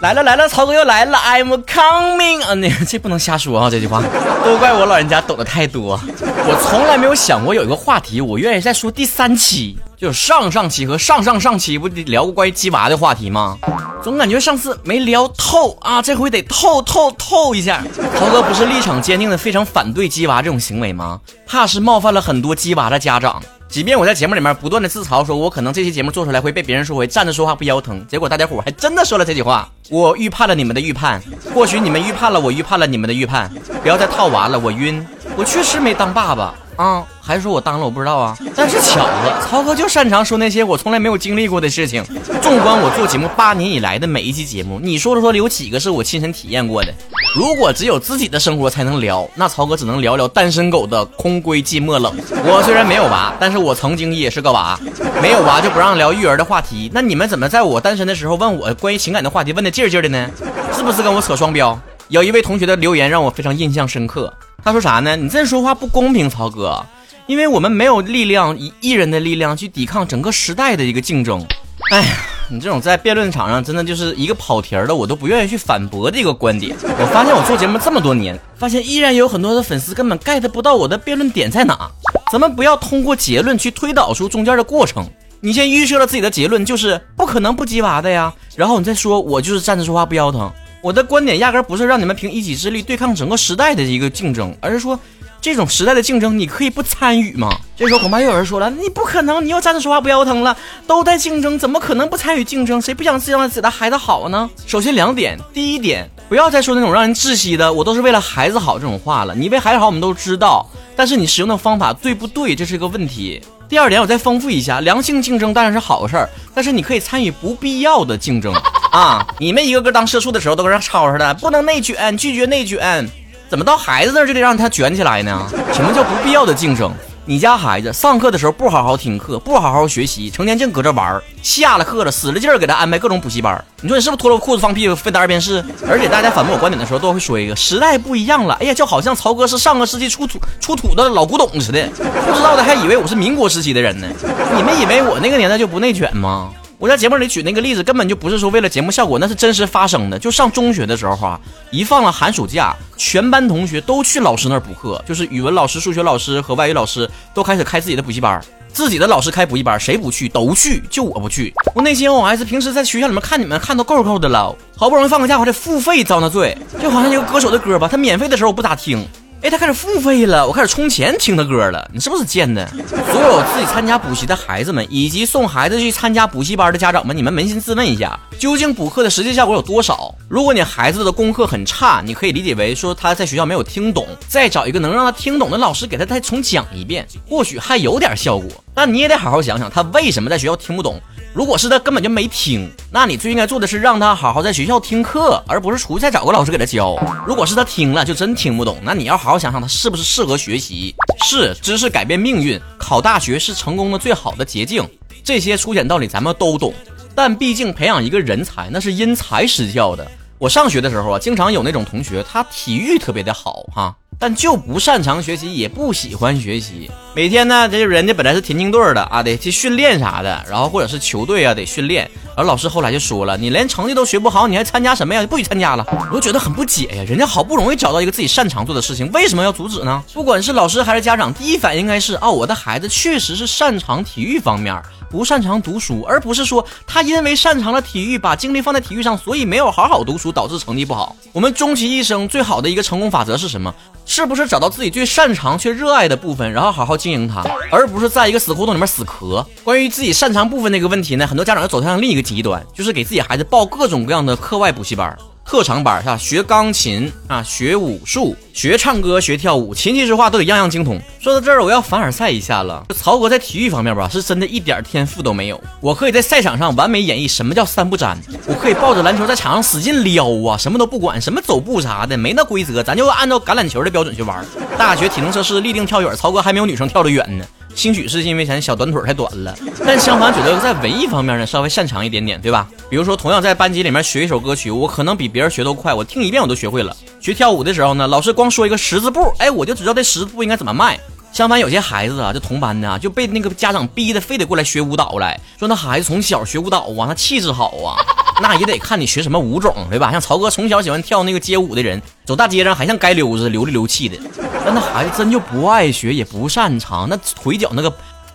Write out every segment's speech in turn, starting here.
来了来了，曹哥又来了，I'm coming 啊！你这不能瞎说啊，这句话都怪我老人家懂得太多。我从来没有想过有一个话题，我愿意再说第三期，就是上上期和上上上期不聊过关于鸡娃的话题吗？总感觉上次没聊透啊，这回得透透透一下。曹哥不是立场坚定的非常反对鸡娃这种行为吗？怕是冒犯了很多鸡娃的家长。即便我在节目里面不断的自嘲，说我可能这期节目做出来会被别人说回站着说话不腰疼，结果大家伙还真的说了这句话。我预判了你们的预判，或许你们预判了我预判了你们的预判。不要再套娃了，我晕。我确实没当爸爸啊，还是说我当了我不知道啊。但是巧了，曹哥就擅长说那些我从来没有经历过的事情。纵观我做节目八年以来的每一期节目，你说了说有几个是我亲身体验过的？如果只有自己的生活才能聊，那曹哥只能聊聊单身狗的空闺寂寞冷。我虽然没有娃，但是我曾经也是个娃。没有娃就不让聊育儿的话题。那你们怎么在我单身的时候问我关于情感的话题，问的劲劲的呢？是不是跟我扯双标？有一位同学的留言让我非常印象深刻。他说啥呢？你这说话不公平，曹哥，因为我们没有力量以艺人的力量去抵抗整个时代的一个竞争。哎呀。你这种在辩论场上真的就是一个跑题儿的，我都不愿意去反驳的一个观点。我发现我做节目这么多年，发现依然有很多的粉丝根本 get 不到我的辩论点在哪。咱们不要通过结论去推导出中间的过程。你先预设了自己的结论就是不可能不鸡娃的呀，然后你再说我就是站着说话不腰疼。我的观点压根不是让你们凭一己之力对抗整个时代的一个竞争，而是说。这种时代的竞争，你可以不参与吗？这时候恐怕又有人说了，你不可能，你又站着说话不腰疼了，都在竞争，怎么可能不参与竞争？谁不想让自己的孩子好呢？首先两点，第一点，不要再说那种让人窒息的“我都是为了孩子好”这种话了。你为孩子好，我们都知道，但是你使用的方法对不对，这是一个问题。第二点，我再丰富一下，良性竞争当然是好事儿，但是你可以参与不必要的竞争啊！你们一个个当社畜的时候都跟人吵似的，不能内卷，拒绝内卷。怎么到孩子那儿就得让他卷起来呢？什么叫不必要的竞争？你家孩子上课的时候不好好听课，不好好学习，成天净搁这玩儿。下了课了，使了劲儿给他安排各种补习班。你说你是不是脱了裤子放屁分单二遍试？而且大家反驳我观点的时候，都会说一个时代不一样了。哎呀，就好像曹哥是上个世纪出土出土的老古董似的，不知道的还以为我是民国时期的人呢。你们以为我那个年代就不内卷吗？我在节目里举那个例子，根本就不是说为了节目效果，那是真实发生的。就上中学的时候啊，一放了寒暑假，全班同学都去老师那儿补课，就是语文老师、数学老师和外语老师都开始开自己的补习班。自己的老师开补习班，谁不去都去，就我不去。我内心我还是平时在学校里面看你们看都够够的了，好不容易放个假，我得付费遭那罪，就好像一个歌手的歌吧，他免费的时候我不咋听。哎，他开始付费了，我开始充钱听他歌了。你是不是贱的？所有自己参加补习的孩子们，以及送孩子去参加补习班的家长们，你们扪心自问一下，究竟补课的实际效果有多少？如果你孩子的功课很差，你可以理解为说他在学校没有听懂，再找一个能让他听懂的老师给他再重讲一遍，或许还有点效果。但你也得好好想想，他为什么在学校听不懂。如果是他根本就没听，那你最应该做的是让他好好在学校听课，而不是出去再找个老师给他教。如果是他听了就真听不懂，那你要好好想想他是不是适合学习。是知识改变命运，考大学是成功的最好的捷径，这些粗浅道理咱们都懂。但毕竟培养一个人才，那是因材施教的。我上学的时候啊，经常有那种同学，他体育特别的好哈。但就不擅长学习，也不喜欢学习。每天呢，这就人家本来是田径队的啊，得去训练啥的，然后或者是球队啊，得训练。而老师后来就说了：“你连成绩都学不好，你还参加什么呀？不许参加了！”我就觉得很不解呀，人家好不容易找到一个自己擅长做的事情，为什么要阻止呢？不管是老师还是家长，第一反应应该是：哦，我的孩子确实是擅长体育方面。不擅长读书，而不是说他因为擅长了体育，把精力放在体育上，所以没有好好读书，导致成绩不好。我们终其一生最好的一个成功法则是什么？是不是找到自己最擅长却热爱的部分，然后好好经营它，而不是在一个死胡同里面死磕？关于自己擅长部分那个问题呢，很多家长又走向另一个极端，就是给自己孩子报各种各样的课外补习班。特长班是吧？学钢琴啊，学武术，学唱歌，学跳舞，琴棋书画都得样样精通。说到这儿，我要凡尔赛一下了。曹哥在体育方面吧，是真的一点天赋都没有。我可以在赛场上完美演绎什么叫三不沾，我可以抱着篮球在场上使劲撩啊，什么都不管，什么走步啥的没那规则，咱就按照橄榄球的标准去玩。大学体能测试立定跳远，曹哥还没有女生跳得远呢。兴许是因为咱小短腿太短了，但相反觉得在文艺方面呢稍微擅长一点点，对吧？比如说同样在班级里面学一首歌曲，我可能比别人学都快，我听一遍我都学会了。学跳舞的时候呢，老师光说一个十字步，哎，我就知道这十字步应该怎么迈。相反有些孩子啊，就同班的啊就被那个家长逼的非得过来学舞蹈来说，那孩子从小学舞蹈啊，那气质好啊。那也得看你学什么舞种，对吧？像曹哥从小喜欢跳那个街舞的人，走大街上还像街溜子，流里流气的。那那孩子真就不爱学，也不擅长，那腿脚那个。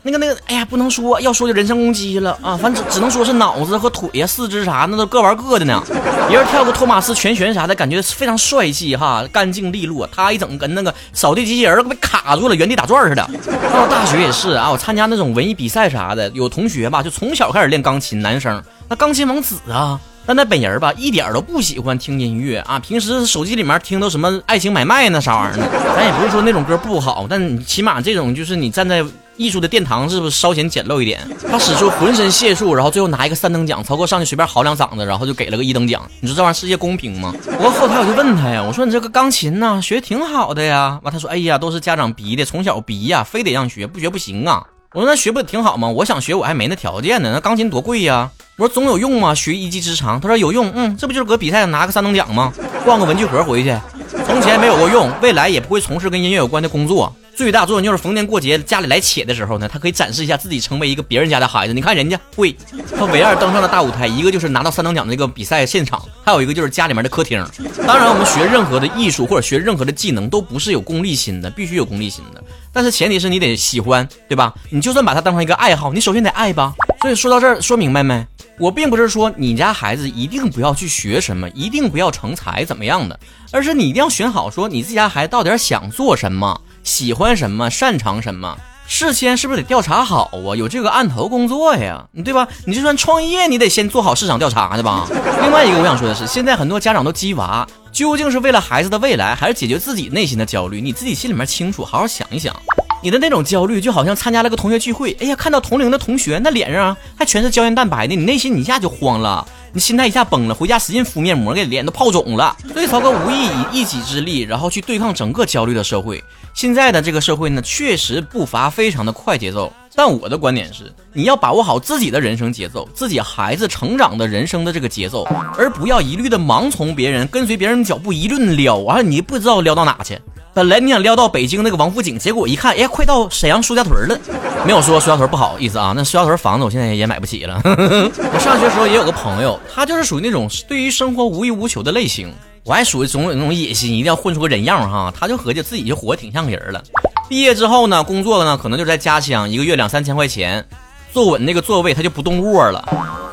那个那个，哎呀，不能说，要说就人身攻击了啊！反正只能说是脑子和腿呀、四肢啥，那都各玩各的呢。别人跳个托马斯全旋啥的，感觉非常帅气哈，干净利落。他一整跟那个扫地机器人被卡住了，原地打转似的。到了大学也是啊，我参加那种文艺比赛啥的，有同学吧，就从小开始练钢琴，男生那钢琴王子啊。但他本人吧，一点都不喜欢听音乐啊，平时手机里面听都什么爱情买卖那啥玩意儿呢？咱也不是说那种歌不好，但起码这种就是你站在。艺术的殿堂是不是稍显简陋一点？他使出浑身解数，然后最后拿一个三等奖。曹哥上去随便嚎两嗓子，然后就给了个一等奖。你说这玩意儿世界公平吗？不过后台我就问他呀，我说你这个钢琴呢，学挺好的呀。完他说，哎呀，都是家长逼的，从小逼呀，非得让学，不学不行啊。我说那学不挺好吗？我想学，我还没那条件呢。那钢琴多贵呀。我说总有用吗？学一技之长。他说有用，嗯，这不就是搁比赛上拿个三等奖吗？换个文具盒回去。从前没有过用，未来也不会从事跟音乐有关的工作。最大作用就是逢年过节家里来且的时候呢，他可以展示一下自己成为一个别人家的孩子。你看人家会，他唯二登上了大舞台，一个就是拿到三等奖的那个比赛现场，还有一个就是家里面的客厅。当然，我们学任何的艺术或者学任何的技能都不是有功利心的，必须有功利心的。但是前提是你得喜欢，对吧？你就算把它当成一个爱好，你首先得爱吧。所以说到这儿，说明白没？我并不是说你家孩子一定不要去学什么，一定不要成才怎么样的，而是你一定要选好，说你自己家孩子到底想做什么。喜欢什么，擅长什么，事先是不是得调查好啊？有这个案头工作呀，对吧？你就算创业，你得先做好市场调查的吧。另外一个，我想说的是，现在很多家长都鸡娃，究竟是为了孩子的未来，还是解决自己内心的焦虑？你自己心里面清楚，好好想一想。你的那种焦虑，就好像参加了个同学聚会，哎呀，看到同龄的同学，那脸上还全是胶原蛋白的，你内心一下就慌了。你心态一下崩了，回家使劲敷面膜，给脸都泡肿了。所以曹哥无意以一己之力，然后去对抗整个焦虑的社会。现在的这个社会呢，确实步伐非常的快节奏。但我的观点是，你要把握好自己的人生节奏，自己孩子成长的人生的这个节奏，而不要一律的盲从别人，跟随别人的脚步一顿撩，完了你不知道撩到哪去。本来你想撩到北京那个王府井，结果一看，哎，快到沈阳苏家屯了。没有说苏家屯不好意思啊，那苏家屯房子我现在也买不起了。我上学时候也有个朋友，他就是属于那种对于生活无欲无求的类型。我还属于总有那种野心，一定要混出个人样哈。他就合计自己就活得挺像个人了。毕业之后呢，工作呢可能就在家乡，一个月两三千块钱，坐稳那个座位他就不动窝了。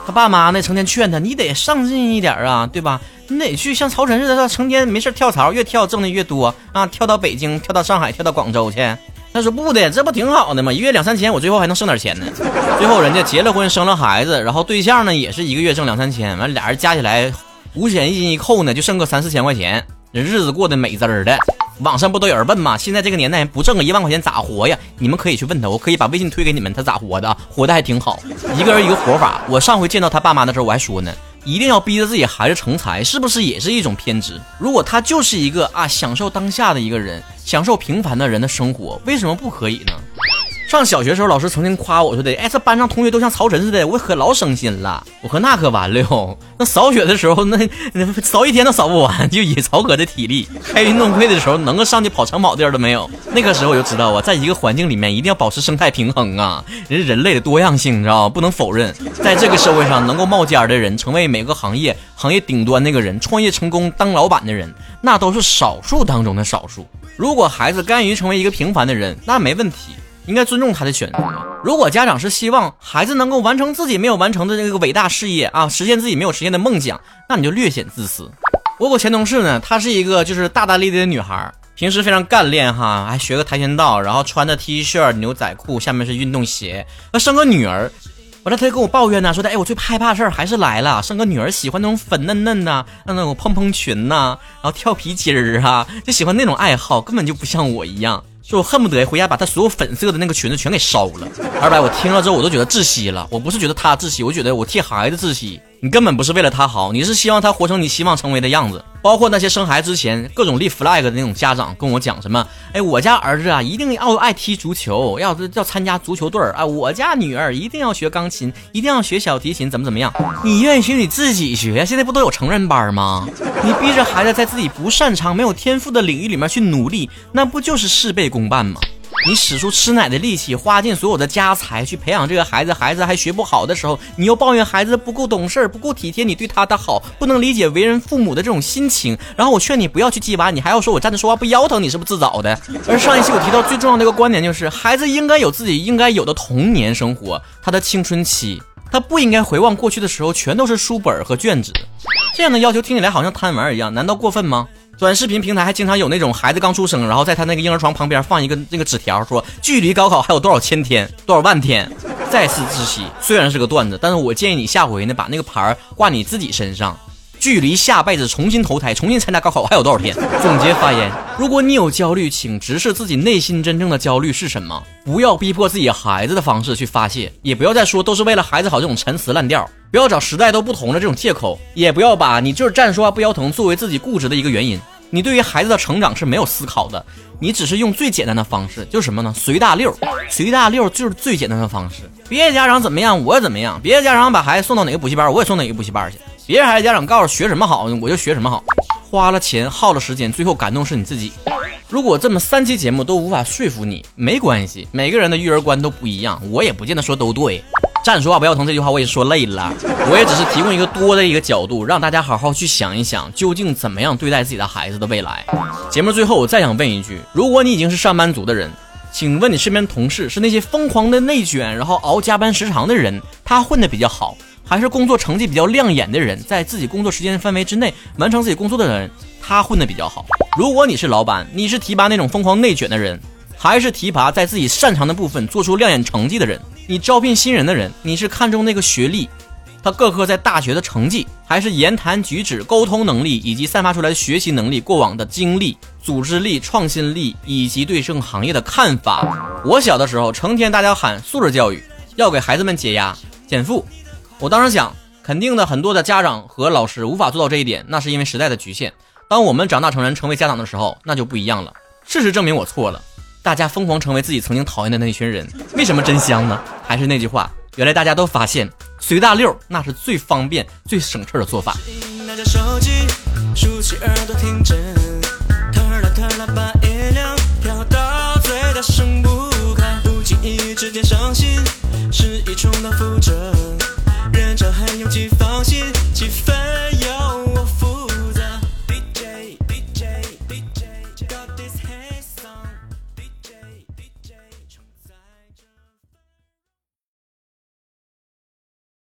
他爸妈呢成天劝他，你得上进一点啊，对吧？你得去像曹晨似的，他成天没事跳槽，越跳挣的越多啊！跳到北京，跳到上海，跳到广州去。他说不的，这不挺好的吗？一月两三千，我最后还能剩点钱呢。最后人家结了婚，生了孩子，然后对象呢也是一个月挣两三千，完俩人加起来五险一金一扣呢，就剩个三四千块钱，人日子过得美滋儿的。网上不都有人问吗？现在这个年代不挣个一万块钱咋活呀？你们可以去问他，我可以把微信推给你们，他咋活的？活的还挺好，一个人一个活法。我上回见到他爸妈的时候，我还说呢。一定要逼着自己孩子成才，是不是也是一种偏执？如果他就是一个啊享受当下的一个人，享受平凡的人的生活，为什么不可以呢？上小学时候，老师曾经夸我说的，哎，这班上同学都像曹晨似的，我可老省心了。我说那可完了哟，那扫雪的时候，那 那扫一天都扫不完，就以曹哥的体力，开运动会的时候能够上去跑长跑地儿都没有。那个时候我就知道啊，在一个环境里面一定要保持生态平衡啊，人人类的多样性，你知道不能否认，在这个社会上能够冒尖的人，成为每个行业行业顶端那个人，创业成功当老板的人，那都是少数当中的少数。如果孩子甘于成为一个平凡的人，那没问题。应该尊重他的选择。如果家长是希望孩子能够完成自己没有完成的这个伟大事业啊，实现自己没有实现的梦想，那你就略显自私。我有前同事呢，她是一个就是大大咧咧的女孩，平时非常干练哈，还学个跆拳道，然后穿的 T 恤牛仔裤，下面是运动鞋。那生个女儿，完了她就跟我抱怨呢，说的哎，我最害怕事儿还是来了，生个女儿喜欢那种粉嫩嫩的，那种蓬蓬裙呐，然后跳皮筋儿啊，就喜欢那种爱好，根本就不像我一样。就恨不得回家把她所有粉色的那个裙子全给烧了。二百，我听了之后我都觉得窒息了。我不是觉得她窒息，我觉得我替孩子窒息。你根本不是为了他好，你是希望他活成你希望成为的样子。包括那些生孩子之前各种立 flag 的那种家长跟我讲什么，哎，我家儿子啊一定要爱踢足球，要要参加足球队儿啊，我家女儿一定要学钢琴，一定要学小提琴，怎么怎么样？你愿意学你自己学，现在不都有成人班吗？你逼着孩子在自己不擅长、没有天赋的领域里面去努力，那不就是事倍功半吗？你使出吃奶的力气，花尽所有的家财去培养这个孩子，孩子还学不好的时候，你又抱怨孩子不够懂事、不够体贴，你对他的好不能理解为人父母的这种心情。然后我劝你不要去鸡娃，你还要说我站着说话不腰疼，你是不是自找的？而上一期我提到最重要的一个观点就是，孩子应该有自己应该有的童年生活，他的青春期，他不应该回望过去的时候全都是书本和卷子。这样的要求听起来好像贪玩一样，难道过分吗？短视频平台还经常有那种孩子刚出生，然后在他那个婴儿床旁边放一个那个纸条，说距离高考还有多少千天、多少万天。再次窒息，虽然是个段子，但是我建议你下回呢把那个牌挂你自己身上。距离下辈子重新投胎、重新参加高考还有多少天？总结发言：如果你有焦虑，请直视自己内心真正的焦虑是什么，不要逼迫自己孩子的方式去发泄，也不要再说都是为了孩子好这种陈词滥调，不要找时代都不同的这种借口，也不要把你就是站着说话不腰疼作为自己固执的一个原因。你对于孩子的成长是没有思考的，你只是用最简单的方式，就是什么呢？随大溜，随大溜就是最简单的方式。别的家长怎么样，我怎么样；别的家长把孩子送到哪个补习班，我也送哪个补习班去；别的孩子家长告诉学什么好，我就学什么好。花了钱，耗了时间，最后感动是你自己。如果这么三期节目都无法说服你，没关系，每个人的育儿观都不一样，我也不见得说都对。站着说话不腰疼这句话我也说累了，我也只是提供一个多的一个角度，让大家好好去想一想，究竟怎么样对待自己的孩子的未来。节目最后我再想问一句：如果你已经是上班族的人，请问你身边的同事是那些疯狂的内卷，然后熬加班时长的人，他混得比较好，还是工作成绩比较亮眼的人，在自己工作时间范围之内完成自己工作的人，他混得比较好？如果你是老板，你是提拔那种疯狂内卷的人，还是提拔在自己擅长的部分做出亮眼成绩的人？你招聘新人的人，你是看重那个学历，他各科在大学的成绩，还是言谈举止、沟通能力以及散发出来的学习能力、过往的经历、组织力、创新力以及对这个行业的看法？我小的时候，成天大家喊素质教育，要给孩子们解压减负。我当时想，肯定的，很多的家长和老师无法做到这一点，那是因为时代的局限。当我们长大成人，成为家长的时候，那就不一样了。事实证明，我错了。大家疯狂成为自己曾经讨厌的那一群人，为什么真香呢？还是那句话，原来大家都发现随大溜那是最方便、最省事儿的做法。是一重蹈覆辙。